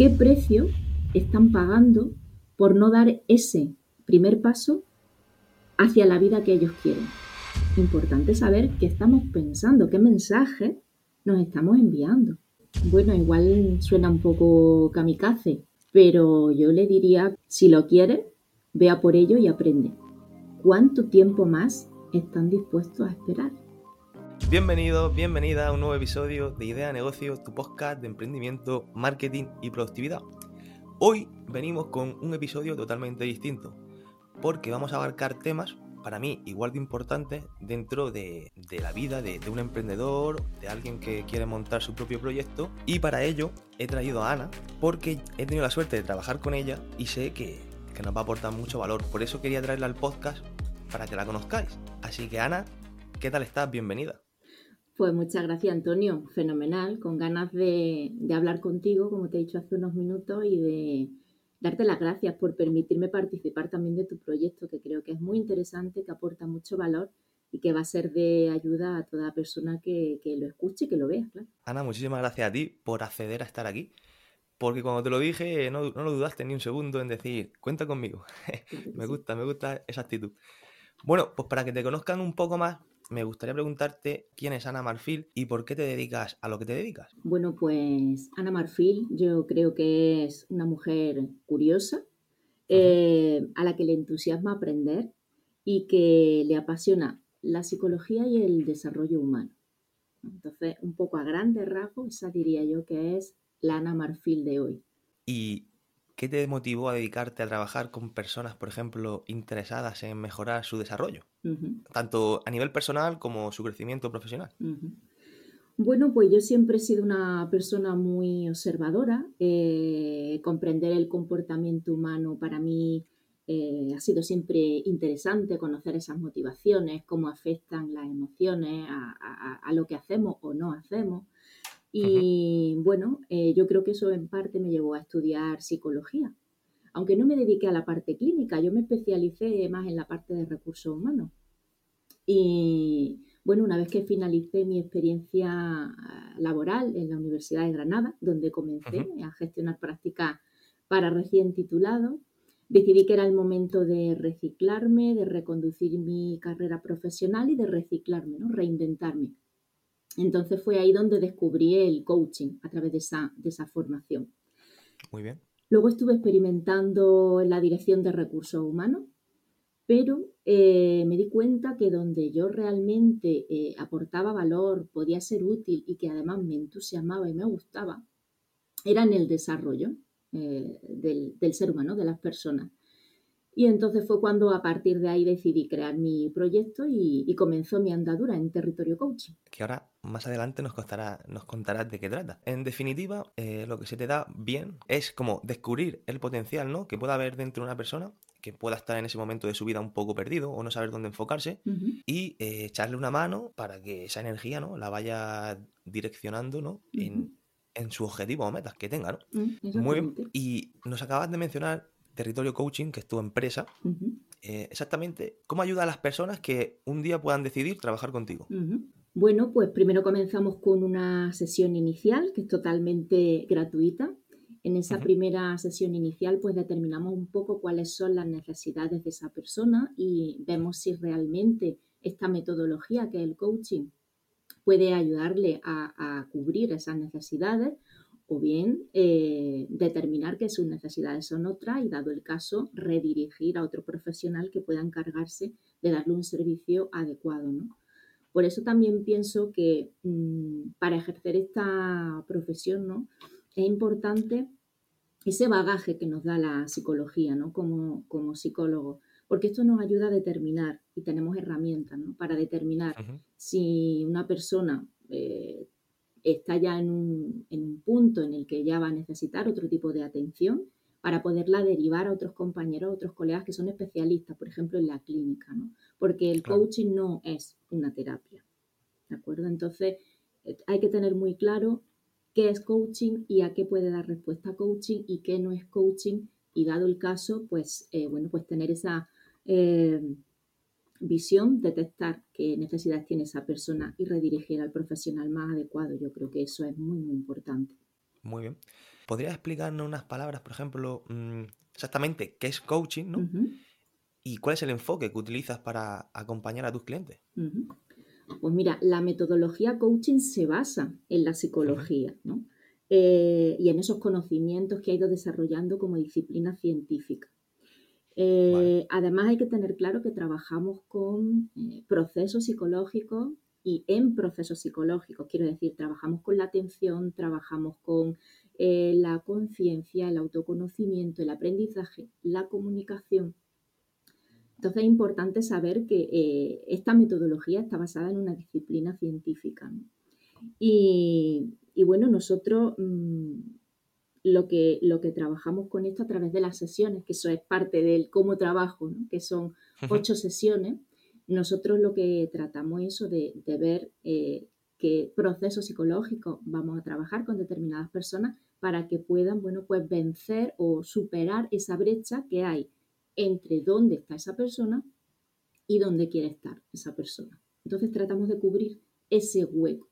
¿Qué precio están pagando por no dar ese primer paso hacia la vida que ellos quieren? Importante saber qué estamos pensando, qué mensaje nos estamos enviando. Bueno, igual suena un poco kamikaze, pero yo le diría, si lo quieres, vea por ello y aprende. ¿Cuánto tiempo más están dispuestos a esperar? Bienvenido, bienvenida a un nuevo episodio de Idea Negocio, tu podcast de emprendimiento, marketing y productividad. Hoy venimos con un episodio totalmente distinto, porque vamos a abarcar temas para mí igual de importantes dentro de, la vida de, un emprendedor, de alguien que quiere montar su propio proyecto. Y para ello he traído a Ana, porque he tenido la suerte de trabajar con ella y sé que, que nos va a aportar mucho valor. Por eso quería traerla al podcast para que la conozcáis. Así que Ana, ¿qué tal estás? Bienvenida. Pues muchas gracias, Antonio. Fenomenal, con ganas de, hablar contigo, como te he dicho hace unos minutos, y de darte las gracias por permitirme participar también de tu proyecto, que creo que es muy interesante, que aporta mucho valor y que va a ser de ayuda a toda persona que, lo escuche y que lo vea, Ana, muchísimas gracias a ti por acceder a estar aquí. Porque cuando te lo dije, no, no lo dudaste ni un segundo en decir, cuenta conmigo. me gusta, me gusta esa actitud. Bueno, pues para que te conozcan un poco más, me gustaría preguntarte quién es Ana Marfil y por qué te dedicas a lo que te dedicas. Bueno, pues Ana Marfil yo creo que es una mujer curiosa, eh, a la que le entusiasma aprender y que le apasiona la psicología y el desarrollo humano. Entonces, un poco a grandes rasgos, esa diría yo que es la Ana Marfil de hoy. ¿Y ¿Qué te motivó a dedicarte a trabajar con personas, por ejemplo, interesadas en mejorar su desarrollo? Tanto a nivel personal como su crecimiento profesional. Bueno, pues yo siempre he sido una persona muy observadora. Eh, comprender el comportamiento humano para mí eh, ha sido siempre interesante, conocer esas motivaciones, cómo afectan las emociones a lo que hacemos o no hacemos. Y bueno, eh, yo creo que eso en parte me llevó a estudiar psicología. Aunque no me dediqué a la parte clínica, yo me especialicé más en la parte de recursos humanos. Y bueno, una vez que finalicé mi experiencia laboral en la Universidad de Granada, donde comencé a gestionar prácticas para recién titulados, decidí que era el momento de reciclarme, de reconducir mi carrera profesional y de reciclarme, ¿no? reinventarme. Entonces fue ahí donde descubrí el coaching a través de esa, de esa formación. Muy bien. Luego estuve experimentando en la dirección de recursos humanos, pero eh, me di cuenta que donde yo realmente eh, aportaba valor, podía ser útil y que además me entusiasmaba y me gustaba, era en el desarrollo eh, del, del ser humano, de las personas. Y entonces fue cuando a partir de ahí decidí crear mi proyecto y, comenzó mi andadura en territorio coaching. Que ahora más adelante nos, nos contarás de qué trata. En definitiva, eh, lo que se te da bien es como descubrir el potencial ¿no? que pueda haber dentro de una persona que pueda estar en ese momento de su vida un poco perdido o no saber dónde enfocarse y eh, echarle una mano para que esa energía ¿no? la vaya direccionando ¿no? en, su objetivo o metas que tenga. ¿no? Mm, Muy bien. Y nos acabas de mencionar Territorio Coaching, que es tu empresa, eh, exactamente, ¿cómo ayuda a las personas que un día puedan decidir trabajar contigo? Bueno, pues primero comenzamos con una sesión inicial que es totalmente gratuita. En esa primera sesión inicial, pues determinamos un poco cuáles son las necesidades de esa persona y vemos si realmente esta metodología que es el coaching puede ayudarle a cubrir esas necesidades o bien eh, determinar que sus necesidades son otras y, dado el caso, redirigir a otro profesional que pueda encargarse de darle un servicio adecuado. Por eso también pienso que mm, para ejercer esta profesión ¿no? es importante ese bagaje que nos da la psicología ¿no? como, como psicólogo, porque esto nos ayuda a determinar y tenemos herramientas para determinar si una persona eh, está ya en un, punto en el que ya va a necesitar otro tipo de atención para poderla derivar a otros compañeros, a otros colegas que son especialistas, por ejemplo, en la clínica, ¿no? Porque el coaching no es una terapia, ¿de acuerdo? Entonces, eh, hay que tener muy claro qué es coaching y a qué puede dar respuesta coaching y qué no es coaching y dado el caso, pues, eh, bueno, pues tener esa eh, visión, detectar qué necesidades tiene esa persona y redirigir al profesional más adecuado. Yo creo que eso es muy, muy importante. Muy bien. ¿podrías explicarnos unas palabras, por ejemplo, mm, exactamente qué es coaching, ¿no? ¿Y cuál es el enfoque que utilizas para acompañar a tus clientes? Pues mira, la metodología coaching se basa en la psicología, ¿no? Eh, y en esos conocimientos que ha ido desarrollando como disciplina científica. Eh, además hay que tener claro que trabajamos con eh, procesos psicológicos y en procesos psicológicos, quiero decir, trabajamos con la atención, trabajamos con la conciencia, el autoconocimiento, el aprendizaje, la comunicación. Entonces es importante saber que esta metodología está basada en una disciplina científica. Y, y bueno, nosotros mm, lo, que, lo que trabajamos con esto a través de las sesiones, que eso es parte del cómo trabajo, que son ocho sesiones, nosotros lo que tratamos es eso de, ver eh, qué procesos psicológicos vamos a trabajar con determinadas personas para que puedan, bueno, pues vencer o superar esa brecha que hay entre dónde está esa persona y dónde quiere estar esa persona. Entonces tratamos de cubrir ese hueco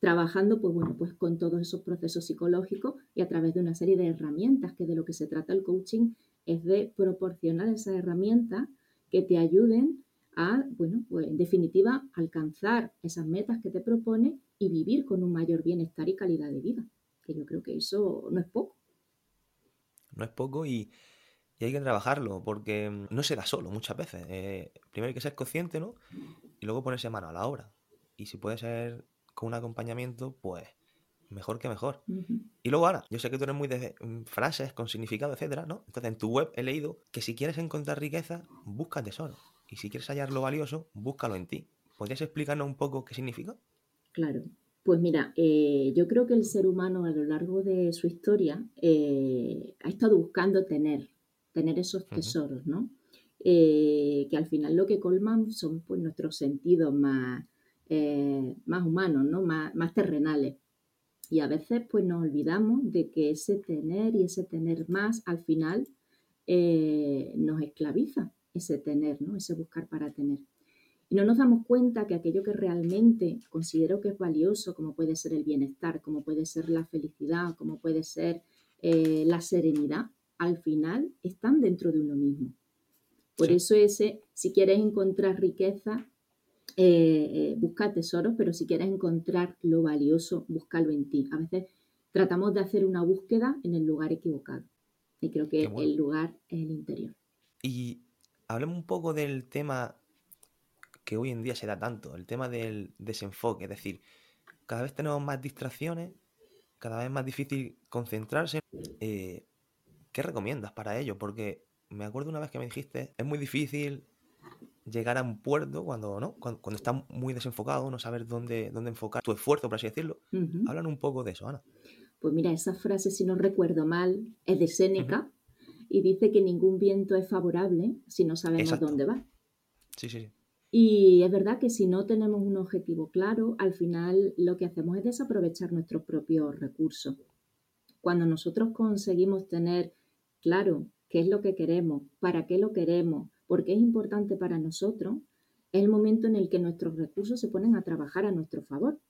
trabajando pues bueno, pues con todos esos procesos psicológicos y a través de una serie de herramientas que de lo que se trata el coaching es de proporcionar esas herramientas que te ayuden a, bueno, pues en definitiva, alcanzar esas metas que te propone y vivir con un mayor bienestar y calidad de vida, que yo creo que eso no es poco. No es poco y, hay que trabajarlo porque no se da solo muchas veces. Eh, primero hay que ser consciente, ¿no? Y luego ponerse mano a la obra. Y si puede ser con un acompañamiento, pues mejor que mejor. Y luego ahora, yo sé que tú eres muy de mm, frases con significado, etcétera, ¿no? Entonces en tu web he leído que si quieres encontrar riqueza, busca tesoro. Y si quieres hallar lo valioso, búscalo en ti. ¿Podrías explicarnos un poco qué significa? Claro. Pues mira, eh, yo creo que el ser humano a lo largo de su historia eh, ha estado buscando tener, tener esos tesoros, ¿no? Eh, que al final lo que colman son pues nuestros sentidos más, eh, más humanos, ¿no? Más, terrenales. Y a veces pues nos olvidamos de que ese tener y ese tener más al final eh, nos esclaviza, ese tener, ¿no? ese buscar para tener. Y no nos damos cuenta que aquello que realmente considero que es valioso, como puede ser el bienestar, como puede ser la felicidad, como puede ser eh, la serenidad, al final están dentro de uno mismo. Por eso ese, si quieres encontrar riqueza, eh, busca tesoros, pero si quieres encontrar lo valioso, búscalo en ti. A veces tratamos de hacer una búsqueda en el lugar equivocado. Y creo que el lugar es el interior. Y hablemos un poco del tema que hoy en día se da tanto, el tema del desenfoque. Es decir, cada vez tenemos más distracciones, cada vez es más difícil concentrarse. Eh, ¿Qué recomiendas para ello? Porque me acuerdo una vez que me dijiste, es muy difícil llegar a un puerto cuando, ¿no? Cuando, está muy desenfocado, no saber dónde, dónde enfocar tu esfuerzo, por así decirlo. Hablan un poco de eso, Ana. Pues mira, esa frase, si no recuerdo mal, es de Séneca y dice que ningún viento es favorable si no sabemos dónde va. Sí, sí, sí. Y es verdad que si no tenemos un objetivo claro, al final lo que hacemos es desaprovechar nuestros propios recursos. Cuando nosotros conseguimos tener claro qué es lo que queremos, para qué lo queremos, porque es importante para nosotros, es el momento en el que nuestros recursos se ponen a trabajar a nuestro favor.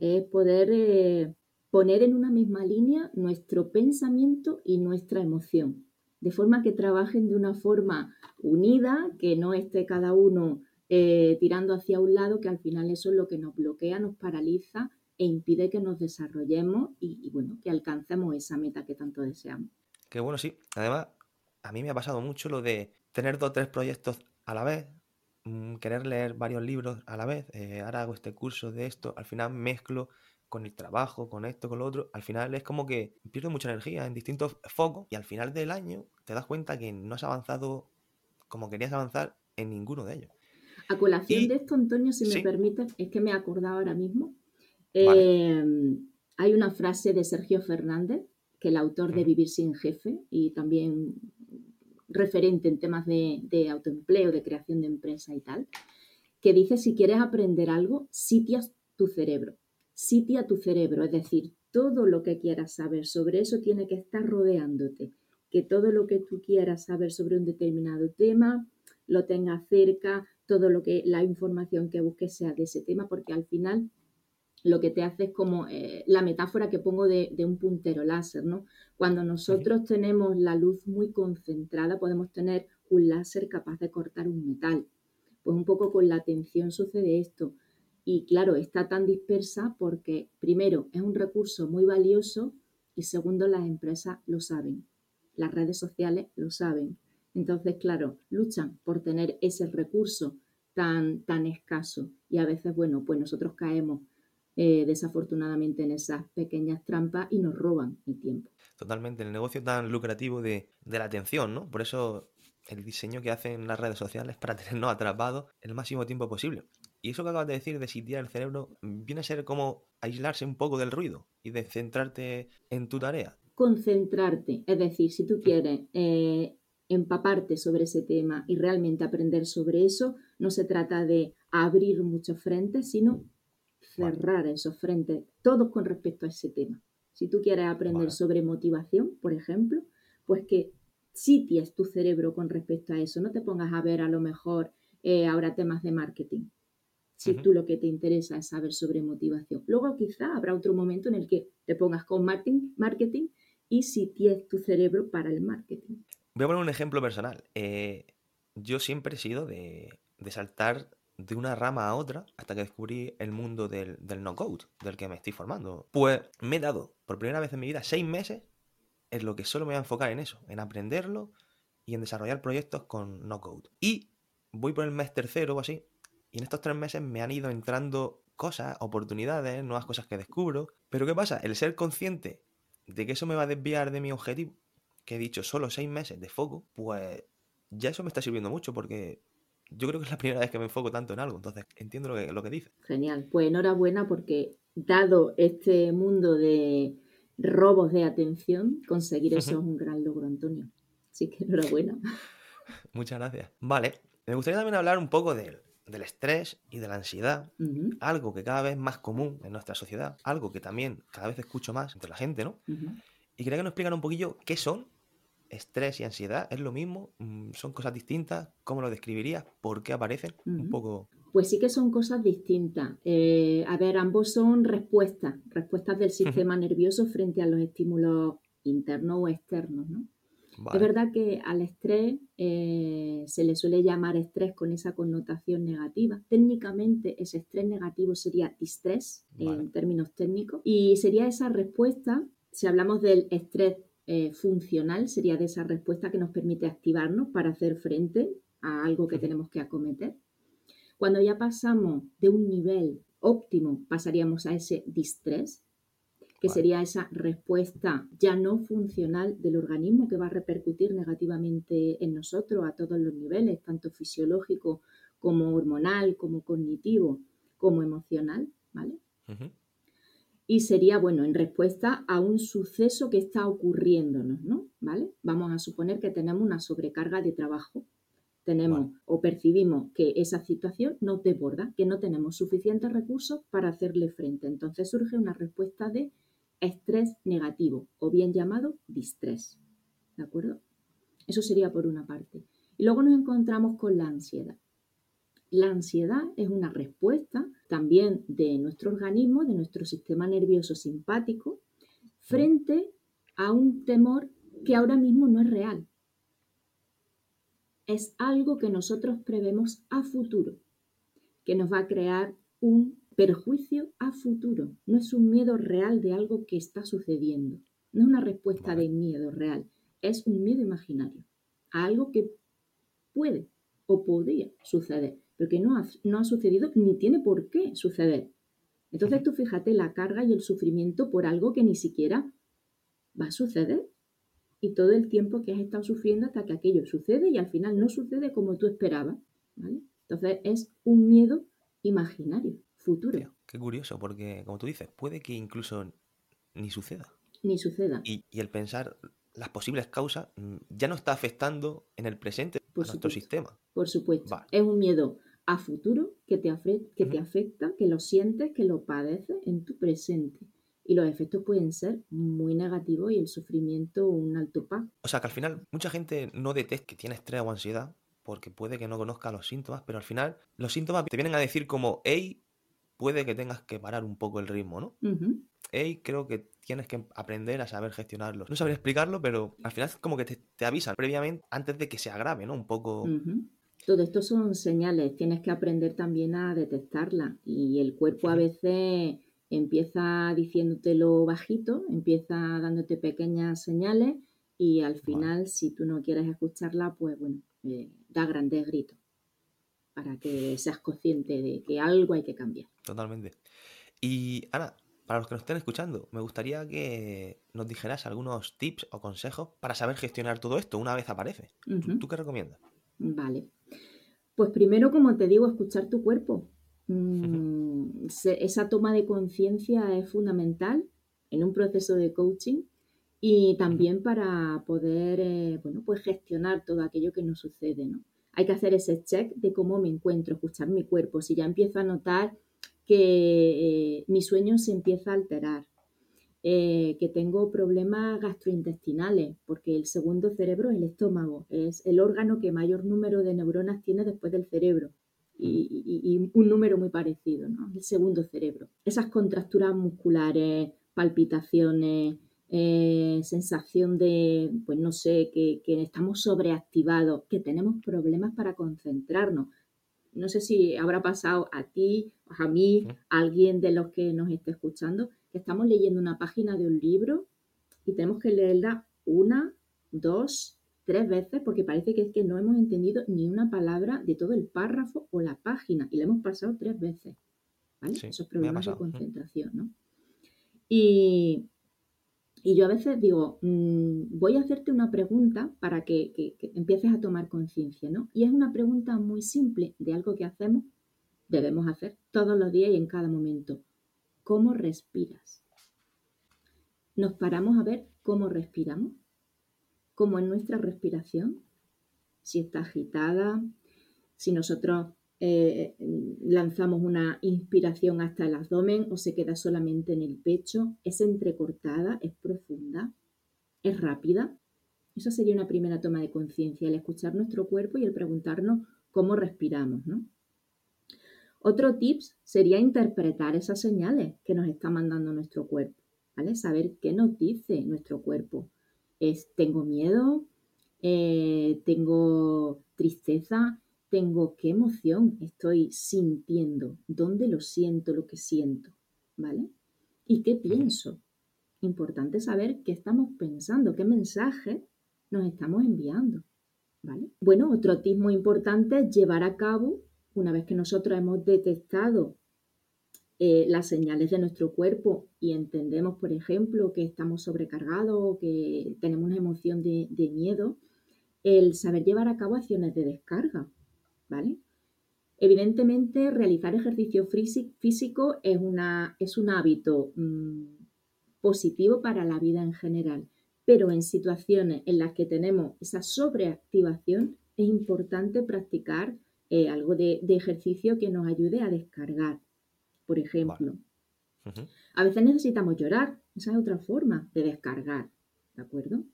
Es poder eh, poner en una misma línea nuestro pensamiento y nuestra emoción, de forma que trabajen de una forma unida, que no esté cada uno eh, tirando hacia un lado, que al final eso es lo que nos bloquea, nos paraliza e impide que nos desarrollemos y, y bueno, que alcancemos esa meta que tanto deseamos. Qué bueno, sí. Además, a mí me ha pasado mucho lo de tener dos o tres proyectos a la vez, mm, querer leer varios libros a la vez, eh, ahora hago este curso de esto, al final mezclo con el trabajo, con esto, con lo otro, al final es como que pierdo mucha energía en distintos focos y al final del año te das cuenta que no has avanzado como querías avanzar en ninguno de ellos. A colación de esto, Antonio, si me permites, es que me he acordado ahora mismo. Em, hay una frase de Sergio Fernández, que el autor de Vivir sin jefe y también referente en temas de, autoempleo, de creación de empresa y tal, que dice si quieres aprender algo, sitias tu cerebro. Sitia tu cerebro, es decir, todo lo que quieras saber sobre eso tiene que estar rodeándote. Que todo lo que tú quieras saber sobre un determinado tema lo tengas cerca, todo lo que la información que busques sea de ese tema, porque al final lo que te hace es como eh, la metáfora que pongo de, un puntero láser, ¿no? Cuando nosotros tenemos la luz muy concentrada, podemos tener un láser capaz de cortar un metal. Pues un poco con la atención sucede esto. Y claro, está tan dispersa porque, primero, es un recurso muy valioso y segundo, las empresas lo saben. Las redes sociales lo saben. Entonces, claro, luchan por tener ese recurso tan, tan escaso. Y a veces, bueno, pues nosotros caemos eh, desafortunadamente en esas pequeñas trampas y nos roban el tiempo. Totalmente, el negocio tan lucrativo de, la atención, ¿no? Por eso el diseño que hacen las redes sociales para tenernos atrapados el máximo tiempo posible. Y eso que acabas de decir de sitiar el cerebro viene a ser como aislarse un poco del ruido y de centrarte en tu tarea. Concentrarte, es decir, si tú quieres eh, empaparte sobre ese tema y realmente aprender sobre eso, no se trata de abrir muchos frentes, sino cerrar esos frentes, todos con respecto a ese tema. Si tú quieres aprender sobre motivación, por ejemplo, pues que sities tu cerebro con respecto a eso. No te pongas a ver a lo mejor eh, ahora temas de marketing. Si tú lo que te interesa es saber sobre motivación. Luego quizá habrá otro momento en el que te pongas con marketing, marketing y sities tu cerebro para el marketing. Voy a poner un ejemplo personal. Eh, yo siempre he sido de, de saltar de una rama a otra hasta que descubrí el mundo del, del no-code, del que me estoy formando. Pues me he dado por primera vez en mi vida seis meses en lo que solo me voy a enfocar en eso, en aprenderlo y en desarrollar proyectos con no-code. Y voy por el mes tercero o así, y en estos tres meses me han ido entrando cosas, oportunidades, nuevas cosas que descubro. Pero ¿qué pasa? El ser consciente de que eso me va a desviar de mi objetivo, que he dicho solo seis meses de foco, pues ya eso me está sirviendo mucho porque yo creo que es la primera vez que me enfoco tanto en algo, entonces entiendo lo que, lo que dice. Genial, pues enhorabuena porque dado este mundo de robos de atención, conseguir eso es un gran logro, Antonio. Así que enhorabuena. Muchas gracias. Vale, me gustaría también hablar un poco del, estrés y de la ansiedad, algo que cada vez es más común en nuestra sociedad, algo que también cada vez escucho más entre la gente, ¿no? Y quería que nos explicara un poquillo qué son estrés y ansiedad es lo mismo? Mm, ¿Son cosas distintas? ¿Cómo lo describirías? ¿Por qué aparecen? Un poco. Pues sí que son cosas distintas. Eh, a ver, ambos son respuestas, respuestas del sistema nervioso frente a los estímulos internos o externos, ¿no? Es verdad que al estrés eh, se le suele llamar estrés con esa connotación negativa. Técnicamente ese estrés negativo sería distrés en términos técnicos y sería esa respuesta, si hablamos del estrés eh, funcional sería de esa respuesta que nos permite activarnos para hacer frente a algo que tenemos que acometer. Cuando ya pasamos de un nivel óptimo, pasaríamos a ese distrés, que sería esa respuesta ya no funcional del organismo que va a repercutir negativamente en nosotros a todos los niveles, tanto fisiológico como hormonal, como cognitivo, como emocional, ¿vale? Y sería, bueno, en respuesta a un suceso que está ocurriéndonos, ¿no? ¿Vale? Vamos a suponer que tenemos una sobrecarga de trabajo. Tenemos o percibimos que esa situación nos desborda, que no tenemos suficientes recursos para hacerle frente. Entonces surge una respuesta de estrés negativo o bien llamado distrés. ¿De acuerdo? Eso sería por una parte. Y luego nos encontramos con la ansiedad. La ansiedad es una respuesta también de nuestro organismo, de nuestro sistema nervioso simpático, frente a un temor que ahora mismo no es real. Es algo que nosotros prevemos a futuro, que nos va a crear un perjuicio a futuro. No es un miedo real de algo que está sucediendo. No es una respuesta de miedo real. Es un miedo imaginario a algo que puede o podría suceder pero que no ha, no ha sucedido ni tiene por qué suceder. Entonces tú fíjate la carga y el sufrimiento por algo que ni siquiera va a suceder y todo el tiempo que has estado sufriendo hasta que aquello sucede y al final no sucede como tú esperabas. Entonces es un miedo imaginario, futuro. Qué curioso, porque como tú dices, puede que incluso ni suceda. Ni suceda. Y, el pensar las posibles causas mm, ya no está afectando en el presente a nuestro sistema. Por supuesto. Es un miedo a futuro que te, que te afecta, que lo sientes, que lo padeces en tu presente. Y los efectos pueden ser muy negativos y el sufrimiento un alto pago. O sea que al final mucha gente no detecta que tiene estrés o ansiedad porque puede que no conozca los síntomas, pero al final los síntomas te vienen a decir como, hey, puede que tengas que parar un poco el ritmo, ¿no? Y creo que tienes que aprender a saber gestionarlo. No sabría explicarlo, pero al final es como que te, avisan previamente antes de que se agrave, ¿no? Un poco. Todo esto son señales, tienes que aprender también a detectarla y el cuerpo a veces empieza diciéndotelo bajito, empieza dándote pequeñas señales y al final, si tú no quieres escucharla, pues bueno, eh, da grandes gritos para que seas consciente de que algo hay que cambiar. Totalmente. Y Ana, para los que nos estén escuchando, me gustaría que nos dijeras algunos tips o consejos para saber gestionar todo esto una vez aparece. ¿Tú, qué recomiendas? Vale. Pues primero, como te digo, escuchar tu cuerpo. Mm, esa toma de conciencia es fundamental en un proceso de coaching y también para poder eh, bueno, pues gestionar todo aquello que nos sucede. ¿no? Hay que hacer ese check de cómo me encuentro, escuchar mi cuerpo. Si ya empiezo a notar que eh, mi sueño se empieza a alterar, eh, que tengo problemas gastrointestinales, porque el segundo cerebro es el estómago, es el órgano que mayor número de neuronas tiene después del cerebro. Y, un número muy parecido, ¿no? El segundo cerebro. Esas contracturas musculares, palpitaciones, eh, sensación de, pues no sé, que, estamos sobreactivados, que tenemos problemas para concentrarnos. No sé si habrá pasado a ti, a mí, a alguien de los que nos esté escuchando, que estamos leyendo una página de un libro y tenemos que leerla una, dos, tres veces porque parece que es que no hemos entendido ni una palabra de todo el párrafo o la página y la hemos pasado tres veces. ¿Vale? Esos problemas de concentración, ¿no? Y, y yo a veces digo, mm, voy a hacerte una pregunta para que, empieces a tomar conciencia, ¿no? Y es una pregunta muy simple de algo que hacemos, debemos hacer todos los días y en cada momento. ¿Cómo respiras? Nos paramos a ver cómo respiramos, cómo es nuestra respiración, si está agitada, si nosotros eh, lanzamos una inspiración hasta el abdomen o se queda solamente en el pecho, es entrecortada, es profunda, es rápida. Eso sería una primera toma de conciencia, el escuchar nuestro cuerpo y el preguntarnos cómo respiramos. Otro tips sería interpretar esas señales que nos está mandando nuestro cuerpo. Saber qué nos dice nuestro cuerpo. Es, tengo miedo, eh, tengo tristeza, tengo, qué emoción estoy sintiendo, dónde lo siento, lo que siento, ¿vale? ¿Y qué pienso? Importante saber qué estamos pensando, qué mensaje nos estamos enviando, ¿vale? Bueno, otro tip muy importante es llevar a cabo, una vez que nosotros hemos detectado eh, las señales de nuestro cuerpo y entendemos, por ejemplo, que estamos sobrecargados o que tenemos una emoción de miedo, el saber llevar a cabo acciones de descarga, ¿vale? Evidentemente, realizar ejercicio físico es, una, es un hábito mm, positivo para la vida en general, pero en situaciones en las que tenemos esa sobreactivación es importante practicar eh, algo de, ejercicio que nos ayude a descargar. Por ejemplo, a veces necesitamos llorar, esa es otra forma de descargar, ¿de acuerdo?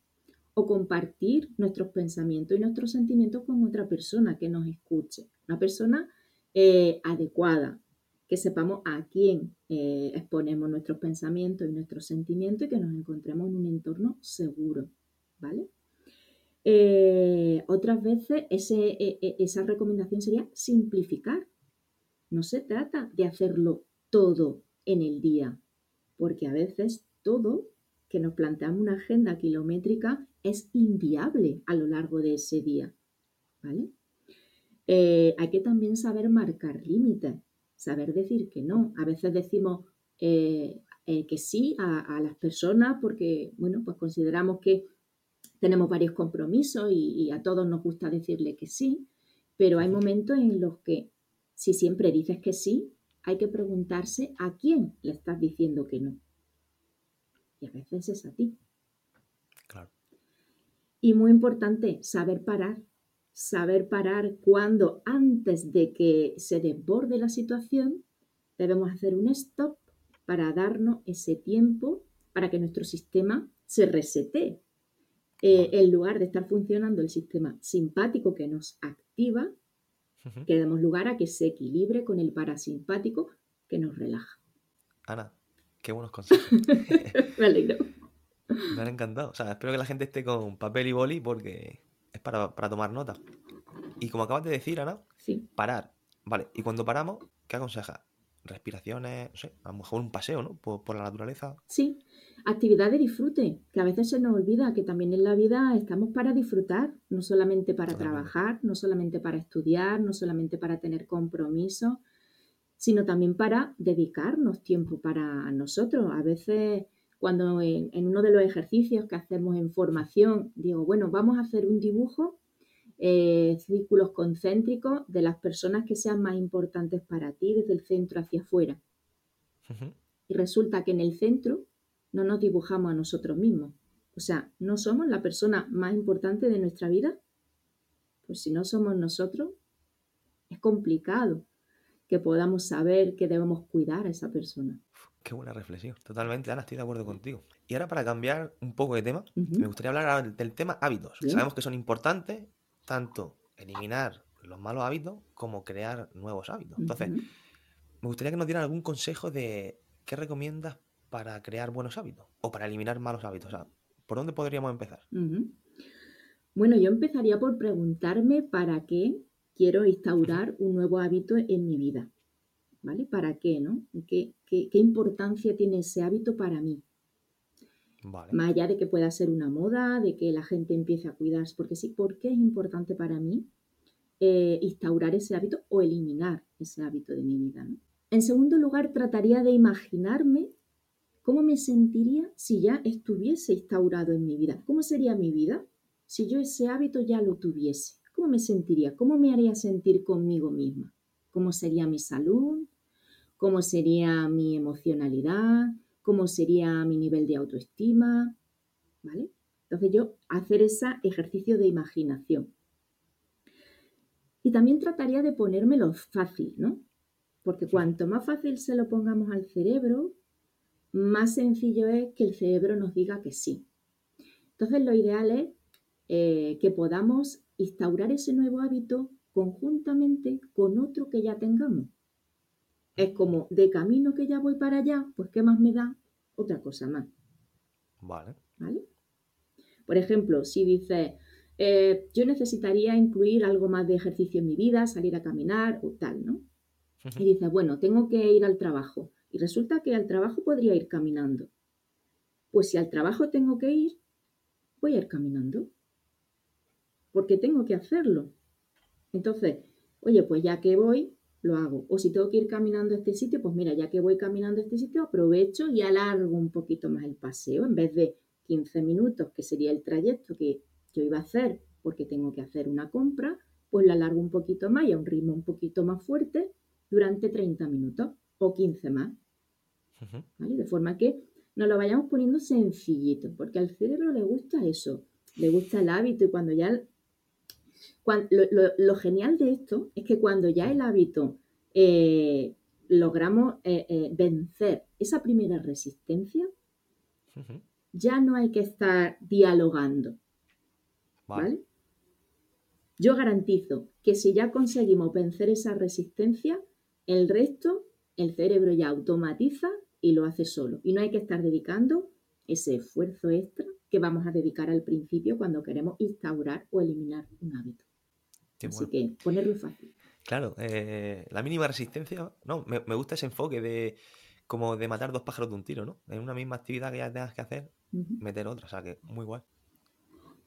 O compartir nuestros pensamientos y nuestros sentimientos con otra persona que nos escuche, una persona eh, adecuada, que sepamos a quién eh, exponemos nuestros pensamientos y nuestros sentimientos y que nos encontremos en un entorno seguro, ¿vale? Eh, otras veces e, e, esa recomendación sería simplificar. No se trata de hacerlo todo en el día, porque a veces todo que nos planteamos una agenda kilométrica es inviable a lo largo de ese día. ¿Vale? Eh, hay que también saber marcar límites, saber decir que no. A veces decimos eh, eh, que sí a, las personas porque, bueno, pues consideramos que tenemos varios compromisos y, a todos nos gusta decirle que sí, pero hay momentos en los que si siempre dices que sí, hay que preguntarse a quién le estás diciendo que no y a veces es a ti. Claro. Y muy importante, saber parar. Saber parar cuando antes de que se desborde la situación, debemos hacer un stop para darnos ese tiempo para que nuestro sistema se resete. Eh, en lugar de estar funcionando el sistema simpático que nos activa, que demos lugar a que se equilibre con el parasimpático que nos relaja. Ana, qué buenos consejos. Me alegro. Me han encantado. O sea, espero que la gente esté con papel y boli porque es para, para tomar nota. Y como acabas de decir, Ana, Sí. parar. Vale, y cuando paramos, ¿qué aconsejas? Respiraciones, no sé, a lo mejor un paseo, ¿no? Por, por la naturaleza. Sí, actividad de disfrute, que a veces se nos olvida que también en la vida estamos para disfrutar, no solamente para Totalmente. trabajar, no solamente para estudiar, no solamente para tener compromisos, sino también para dedicarnos tiempo para nosotros. A veces, cuando en, en uno de los ejercicios que hacemos en formación, digo, bueno, vamos a hacer un dibujo, eh, círculos concéntricos de las personas que sean más importantes para ti desde el centro hacia afuera. Y resulta que en el centro no nos dibujamos a nosotros mismos. O sea, no somos la persona más importante de nuestra vida. Pues si no somos nosotros, es complicado que podamos saber que debemos cuidar a esa persona. Qué buena reflexión. Totalmente, Ana, estoy de acuerdo contigo. Y ahora para cambiar un poco de tema, me gustaría hablar del- tema hábitos. Sabemos que son importantes tanto eliminar los malos hábitos como crear nuevos hábitos. Entonces, me gustaría que nos dieran algún consejo de qué recomiendas para crear buenos hábitos o para eliminar malos hábitos. O sea, ¿por dónde podríamos empezar? Bueno, yo empezaría por preguntarme para qué quiero instaurar un nuevo hábito en mi vida. ¿Vale? ¿Para qué, no? ¿Qué, qué, qué importancia tiene ese hábito para mí? Vale. Más allá de que pueda ser una moda, de que la gente empiece a cuidarse, porque sí, ¿por qué es importante para mí eh, instaurar ese hábito o eliminar ese hábito de mi vida? ¿no? En segundo lugar, trataría de imaginarme cómo me sentiría si ya estuviese instaurado en mi vida. ¿Cómo sería mi vida si yo ese hábito ya lo tuviese? ¿Cómo me sentiría? ¿Cómo me haría sentir conmigo misma? ¿Cómo sería mi salud? ¿Cómo sería mi emocionalidad? ¿Cómo sería mi nivel de autoestima? ¿Vale? Entonces yo hacer ese ejercicio de imaginación. Y también trataría de ponérmelo fácil, ¿no? Porque cuanto más fácil se lo pongamos al cerebro, más sencillo es que el cerebro nos diga que sí. Entonces lo ideal es eh, que podamos instaurar ese nuevo hábito conjuntamente con otro que ya tengamos. Es como de camino que ya voy para allá, pues ¿qué más me da? Otra cosa más. Vale. ¿Vale? Por ejemplo, si dices, eh, yo necesitaría incluir algo más de ejercicio en mi vida, salir a caminar o tal, ¿no? Y dices, bueno, tengo que ir al trabajo. Y resulta que al trabajo podría ir caminando. Pues si al trabajo tengo que ir, voy a ir caminando. Porque tengo que hacerlo. Entonces, oye, pues ya que voy, lo hago. O si tengo que ir caminando a este sitio, pues mira, ya que voy caminando a este sitio, aprovecho y alargo un poquito más el paseo. En vez de 15 minutos, que sería el trayecto que yo iba a hacer porque tengo que hacer una compra, pues la alargo un poquito más y a un ritmo un poquito más fuerte durante 30 minutos o 15 más. ¿vale? De forma que nos lo vayamos poniendo sencillito, porque al cerebro le gusta eso, le gusta el hábito y cuando ya... cuan- lo, lo- lo genial de esto es que cuando ya el hábito eh, logramos eh, eh, vencer esa primera resistencia, ya no hay que estar dialogando, Vale. ¿vale? Yo garantizo que si ya conseguimos vencer esa resistencia, el resto el cerebro ya automatiza y lo hace solo. Y no hay que estar dedicando ese esfuerzo extra que vamos a dedicar al principio cuando queremos instaurar o eliminar un hábito. Qué Así bueno. que ponerlo fácil. Claro, eh, la mínima resistencia, no, me, me gusta ese enfoque de como de matar dos pájaros de un tiro, ¿no? En una misma actividad que ya tengas que hacer, Ujú. meter otra, o sea que muy guay.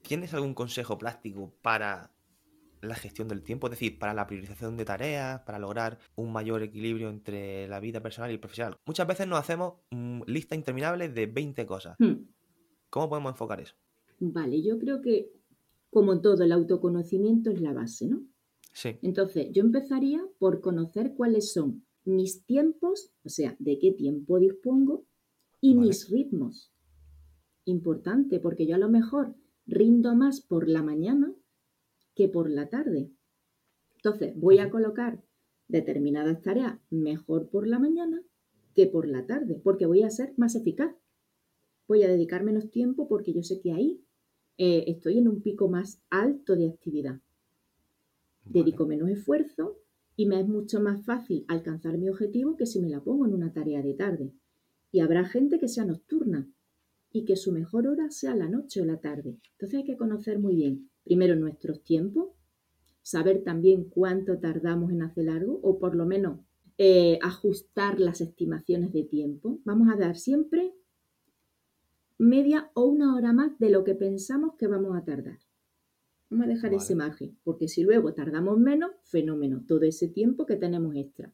¿Tienes algún consejo práctico para la gestión del tiempo? Es decir, para la priorización de tareas, para lograr un mayor equilibrio entre la vida personal y profesional. Muchas veces nos hacemos mm, listas interminables de 20 cosas. Hmm. ¿Cómo podemos enfocar eso? Vale, yo creo que como todo el autoconocimiento es la base, ¿no? Sí, Entonces, yo empezaría por conocer cuáles son mis tiempos, o sea, de qué tiempo dispongo y Vale. mis ritmos. Importante, porque yo a lo mejor rindo más por la mañana que por la tarde. Entonces, voy a colocar determinadas tareas mejor por la mañana que por la tarde, porque voy a ser más eficaz. Voy a dedicar menos tiempo porque yo sé que ahí eh, estoy en un pico más alto de actividad vale. dedico menos esfuerzo y me es mucho más fácil alcanzar mi objetivo que si me la pongo en una tarea de tarde. Y habrá gente que sea nocturna y que su mejor hora sea la noche o la tarde. Entonces hay que conocer muy bien, primero nuestros tiempos, saber también cuánto tardamos en hacer algo o por lo menos eh, ajustar las estimaciones de tiempo. Vamos a dar siempre media o una hora más de lo que pensamos que vamos a tardar. Vamos a dejar ese margen, porque si luego tardamos menos, fenómeno, todo ese tiempo que tenemos extra.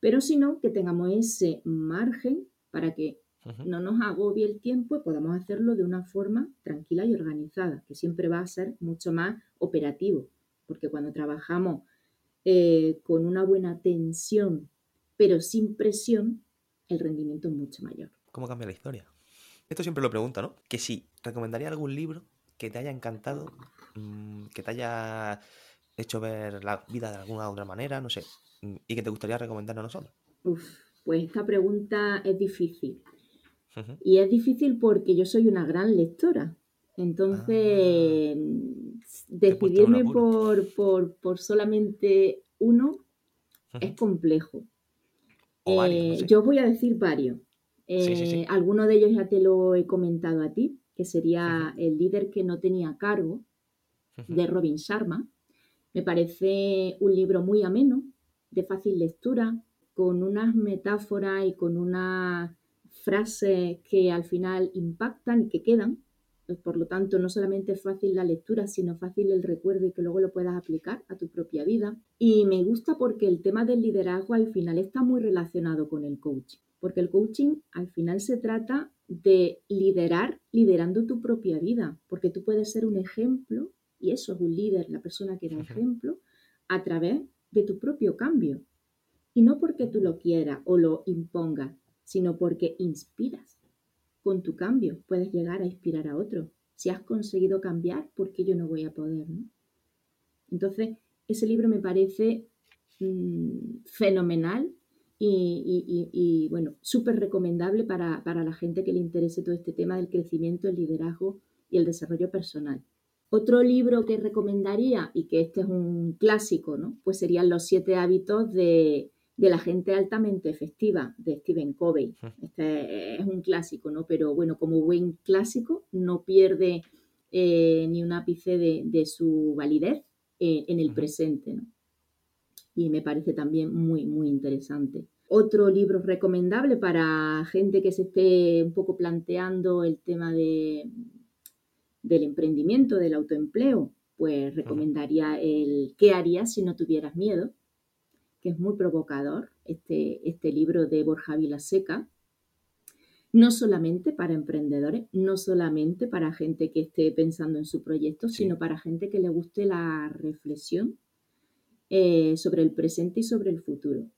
Pero si no, que tengamos ese margen para que no nos agobie el tiempo y podamos hacerlo de una forma tranquila y organizada, que siempre va a ser mucho más operativo, porque cuando trabajamos eh, con una buena tensión, pero sin presión, el rendimiento es mucho mayor. ¿Cómo cambia la historia? Esto siempre lo pregunto, ¿no? Que si recomendaría algún libro que te haya encantado, mm, que te haya hecho ver la vida de alguna otra manera, no sé, mm, y que te gustaría recomendar a nosotros. Uf, pues esta pregunta es difícil. Y es difícil porque yo soy una gran lectora. Entonces, ah. decidirme por, por, solamente uno es complejo. Eh, yo voy a decir varios. Eh, alguno de ellos ya te lo he comentado a ti, que sería El líder que no tenía cargo, de Robin Sharma. Me parece un libro muy ameno, de fácil lectura, con unas metáforas y con unas frases que al final impactan y que quedan. Pues, por lo tanto, no solamente es fácil la lectura, sino fácil el recuerdo y que luego lo puedas aplicar a tu propia vida. Y me gusta porque el tema del liderazgo al final está muy relacionado con el coaching porque el coaching al final se trata de liderar liderando tu propia vida, porque tú puedes ser un ejemplo, y eso es un líder, la persona que da ejemplo, a través de tu propio cambio. Y no porque tú lo quieras o lo impongas, sino porque inspiras. Con tu cambio puedes llegar a inspirar a otro. Si has conseguido cambiar, ¿por qué yo no voy a poder? Entonces, ese libro me parece mm, fenomenal y, bueno, súper recomendable para, la gente que le interese todo este tema del crecimiento, el liderazgo y el desarrollo personal. Otro libro que recomendaría, y que este es un clásico, ¿no? Pues serían Los siete hábitos de, la gente altamente efectiva, de Stephen Covey. Este es un clásico, ¿no? Pero bueno, como buen clásico, no pierde eh, ni un ápice de, su validez eh, en el presente, ¿no? Y me parece también muy, muy interesante. Otro libro recomendable para gente que se esté un poco planteando el tema de, del emprendimiento, del autoempleo, pues recomendaría el ¿Qué harías si no tuvieras miedo? que es muy provocador, este, este libro de Borja Vilaseca, no solamente para emprendedores, no solamente para gente que esté pensando en su proyecto, sino para gente que le guste la reflexión eh, sobre el presente y sobre el futuro.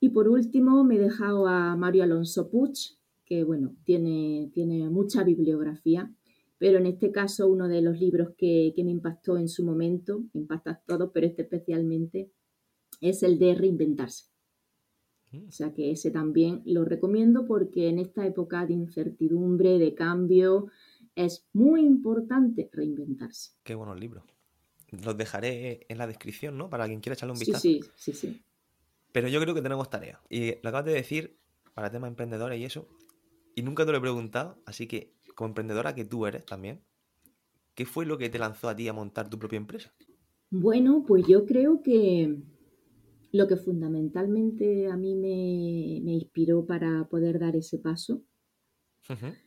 Y por último, me he dejado a Mario Alonso Puig, que bueno, tiene, tiene mucha bibliografía, pero en este caso uno de los libros que, me impactó en su momento, impacta todo, pero este especialmente, es el de Reinventarse. Mm. O sea que ese también lo recomiendo porque en esta época de incertidumbre, de cambio, es muy importante reinventarse. Qué bueno el libro los dejaré en la descripción, ¿no? Para quien quiera echarle un vistazo. Sí, sí, sí, sí. Pero yo creo que tenemos tarea. Y lo acabas de decir para temas emprendedores y eso. Y nunca te lo he preguntado, así que como emprendedora que tú eres también, ¿qué fue lo que te lanzó a ti a montar tu propia empresa? Bueno, pues yo creo que lo que fundamentalmente a mí me, inspiró para poder dar ese paso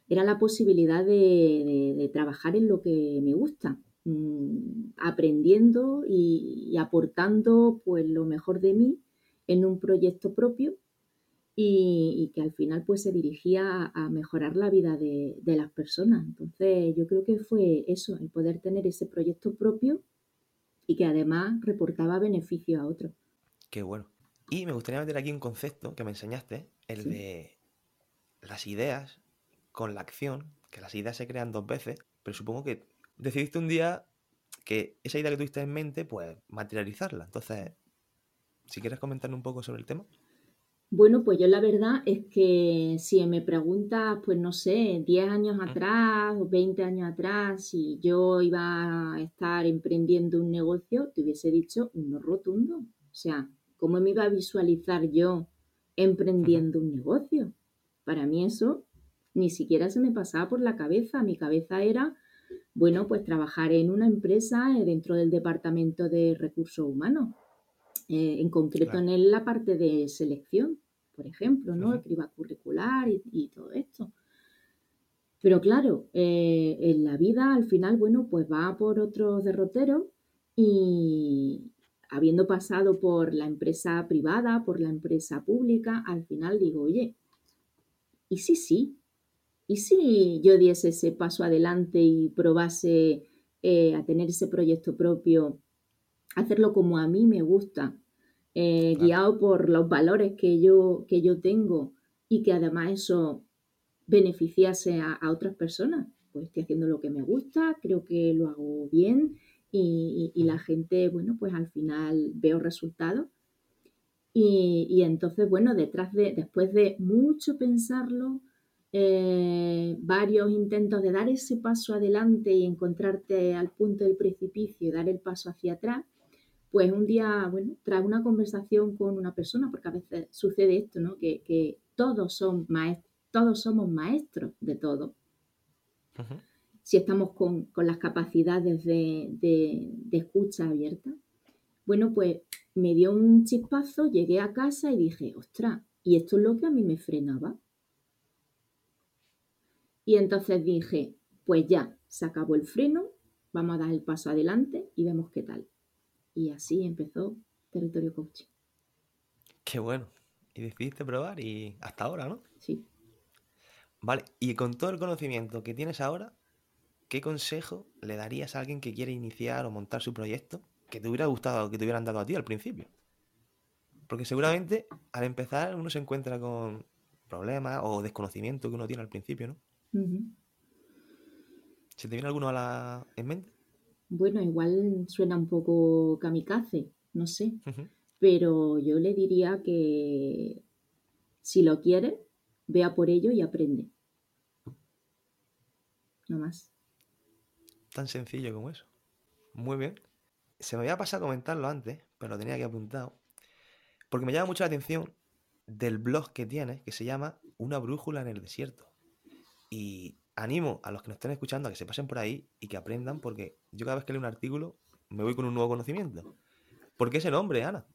era la posibilidad de trabajar en lo que me gusta. Mm, aprendiendo y, aportando pues lo mejor de mí en un proyecto propio y, que al final pues se dirigía a, mejorar la vida de, las personas. Entonces yo creo que fue eso, el poder tener ese proyecto propio y que además reportaba beneficio a otros. Qué bueno. Y me gustaría meter aquí un concepto que me enseñaste, el de las ideas con la acción, que las ideas se crean dos veces, pero supongo que decidiste un día que esa idea que tuviste en mente, pues materializarla. Entonces, si quieres comentar un poco sobre el tema. Bueno, pues yo la verdad es que si me preguntas, pues no sé, 10 años atrás o 20 años atrás, si yo iba a estar emprendiendo un negocio, te hubiese dicho un no rotundo. O sea, ¿cómo me iba a visualizar yo emprendiendo un negocio? Para mí eso ni siquiera se me pasaba por la cabeza. Mi cabeza era, bueno, pues trabajar en una empresa eh, dentro del departamento de recursos humanos, eh, en concreto en la parte de selección, por ejemplo, ¿no? El criba curricular y, todo esto. Pero claro, eh, en la vida al final, bueno, pues va por otros derroteros y habiendo pasado por la empresa privada, por la empresa pública, al final digo, oye, ¿y sí, sí? ¿Y si yo diese ese paso adelante y probase eh, a tener ese proyecto propio, hacerlo como a mí me gusta, eh, guiado por los valores que yo, que yo tengo y que además eso beneficiase a, otras personas? Pues estoy haciendo lo que me gusta, creo que lo hago bien y, la gente, bueno, pues al final veo resultados. Y, y, entonces, bueno, detrás de, después de mucho pensarlo, eh, varios intentos de dar ese paso adelante y encontrarte al punto del precipicio y dar el paso hacia atrás, pues un día, bueno, tras una conversación con una persona, porque a veces sucede esto, ¿no? Que, todos, son todos somos maestros de todo. Si estamos con, las capacidades de, de escucha abierta. Bueno, pues me dio un chispazo, llegué a casa y dije, ostras, y esto es lo que a mí me frenaba. Y entonces dije, pues ya, se acabó el freno, vamos a dar el paso adelante y vemos qué tal. Y así empezó Territorio Coaching. Qué bueno. Y decidiste probar y hasta ahora, ¿no? Sí. Vale, y con todo el conocimiento que tienes ahora, ¿qué consejo le darías a alguien que quiere iniciar o montar su proyecto que te hubiera gustado que te hubieran dado a ti al principio? Porque seguramente al empezar uno se encuentra con problemas o desconocimiento que uno tiene al principio, ¿no? ¿Se te viene alguno a la... en mente? Bueno, igual suena un poco kamikaze, no sé. Pero yo le diría que si lo quiere, vea por ello y aprende. No más. Tan sencillo como eso. Muy bien. Se me había pasado a comentarlo antes, pero lo tenía que apuntado. Porque me llama mucho la atención del blog que tienes, que se llama Una brújula en el desierto. Y animo a los que nos estén escuchando a que se pasen por ahí y que aprendan, porque yo cada vez que leo un artículo me voy con un nuevo conocimiento. ¿Por qué ese nombre, Ana?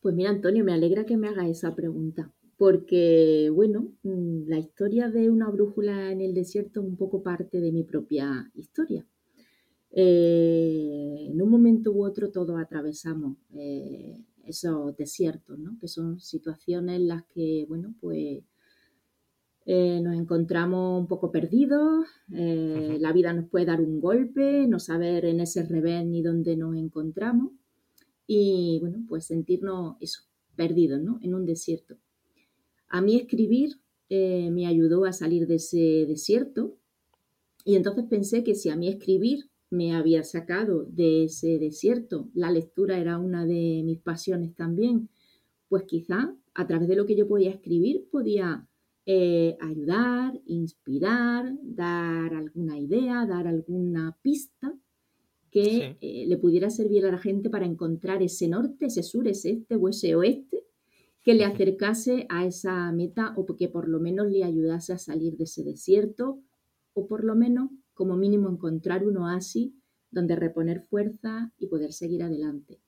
Pues mira, Antonio, me alegra que me haga esa pregunta, porque, bueno, mm, la historia de una brújula en el desierto es un poco parte de mi propia historia. Eh, en un momento u otro todos atravesamos eh, esos desiertos, ¿no? Que son situaciones en las que, bueno, pues eh, nos encontramos un poco perdidos, eh, la vida nos puede dar un golpe, no saber en ese revés ni dónde nos encontramos y bueno, pues sentirnos eso, perdidos, ¿no? En un desierto. A mí escribir eh, me ayudó a salir de ese desierto y entonces pensé que si a mí escribir me había sacado de ese desierto, la lectura era una de mis pasiones también, pues quizá a través de lo que yo podía escribir podía eh, ayudar, inspirar, dar alguna idea, dar alguna pista que eh, le pudiera servir a la gente para encontrar ese norte, ese sur, ese este o ese oeste, que le acercase a esa meta o que por lo menos le ayudase a salir de ese desierto o por lo menos como mínimo encontrar un oasis donde reponer fuerza y poder seguir adelante.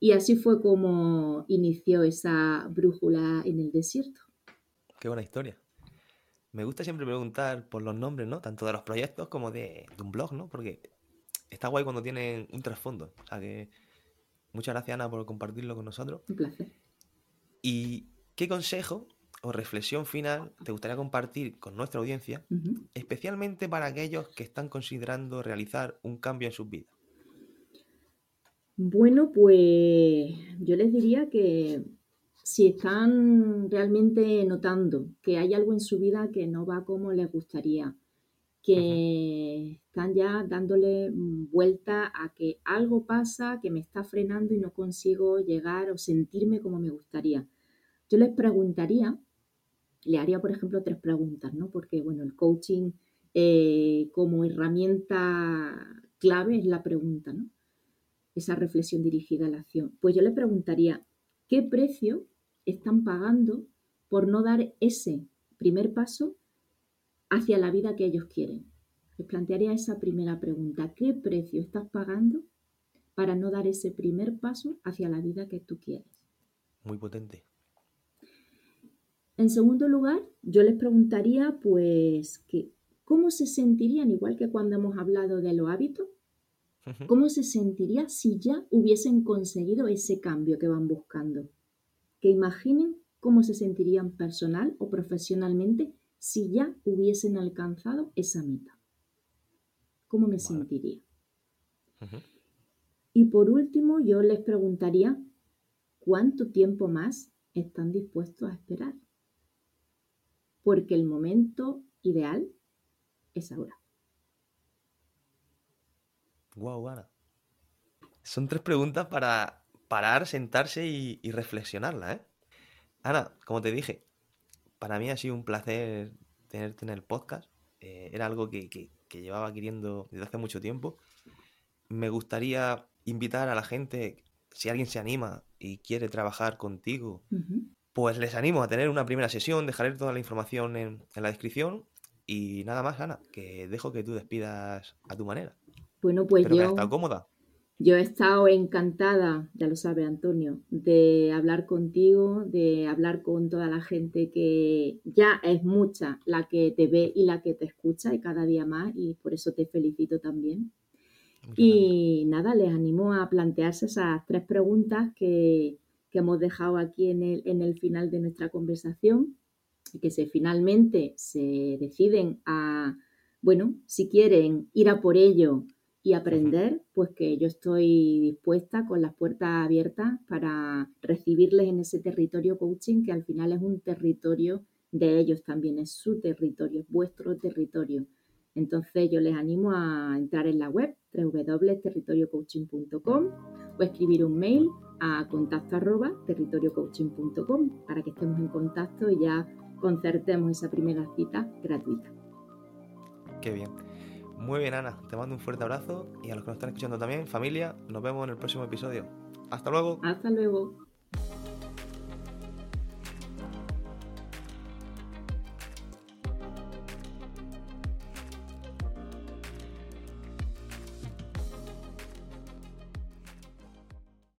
Y así fue como inició esa brújula en el desierto. Qué buena historia. Me gusta siempre preguntar por los nombres, ¿no? Tanto de los proyectos como de, un blog, ¿no? Porque está guay cuando tienen un trasfondo. O sea que muchas gracias, Ana, por compartirlo con nosotros. Un placer. ¿Y qué consejo o reflexión final te gustaría compartir con nuestra audiencia, especialmente para aquellos que están considerando realizar un cambio en sus vidas? Bueno, pues yo les diría que si están realmente notando que hay algo en su vida que no va como les gustaría, que están ya dándole vuelta a que algo pasa que me está frenando y no consigo llegar o sentirme como me gustaría. Yo les preguntaría, le haría por ejemplo tres preguntas, ¿no? Porque bueno, el coaching eh, como herramienta clave es la pregunta, ¿no? esa reflexión dirigida a la acción. Pues yo le preguntaría, ¿qué precio están pagando por no dar ese primer paso hacia la vida que ellos quieren? Les plantearía esa primera pregunta. ¿Qué precio estás pagando para no dar ese primer paso hacia la vida que tú quieres? Muy potente. En segundo lugar, yo les preguntaría, pues, que, ¿cómo se sentirían, igual que cuando hemos hablado de los hábitos, cómo se sentiría si ya hubiesen conseguido ese cambio que van buscando? Que imaginen cómo se sentirían personal o profesionalmente si ya hubiesen alcanzado esa meta. ¿Cómo me sentiría? Y por último, yo les preguntaría, ¿cuánto tiempo más están dispuestos a esperar? porque el momento ideal es ahora. Wow, Ana. Son tres preguntas para parar, sentarse y, reflexionarla, ¿eh? Ana, como te dije, para mí ha sido un placer tenerte en el podcast. Eh, era algo que, llevaba queriendo desde hace mucho tiempo. Me gustaría invitar a la gente, si alguien se anima y quiere trabajar contigo, pues les animo a tener una primera sesión, dejaré toda la información en, la descripción y nada más, Ana, que dejo que tú despidas a tu manera. Bueno, pues yo... Que estado cómoda. Yo he estado encantada, ya lo sabe Antonio, de hablar contigo, de hablar con toda la gente que ya es mucha la que te ve y la que te escucha y cada día más y por eso te felicito también. y nada, les animo a plantearse esas tres preguntas que, que hemos dejado aquí en el, en el final de nuestra conversación, y que se finalmente se deciden a, bueno, si quieren ir a por ello y aprender, pues que yo estoy dispuesta con las puertas abiertas para recibirles en ese territorio coaching, que al final es un territorio de ellos también, es su territorio, es vuestro territorio. Entonces yo les animo a entrar en la web www.territoriocoaching.com o escribir un mail a contacto arroba territoriocoaching.com para que estemos en contacto y ya concertemos esa primera cita gratuita. Qué bien. Muy bien, Ana. Te mando un fuerte abrazo y a los que nos están escuchando también, familia, nos vemos en el próximo episodio. Hasta luego. Hasta luego.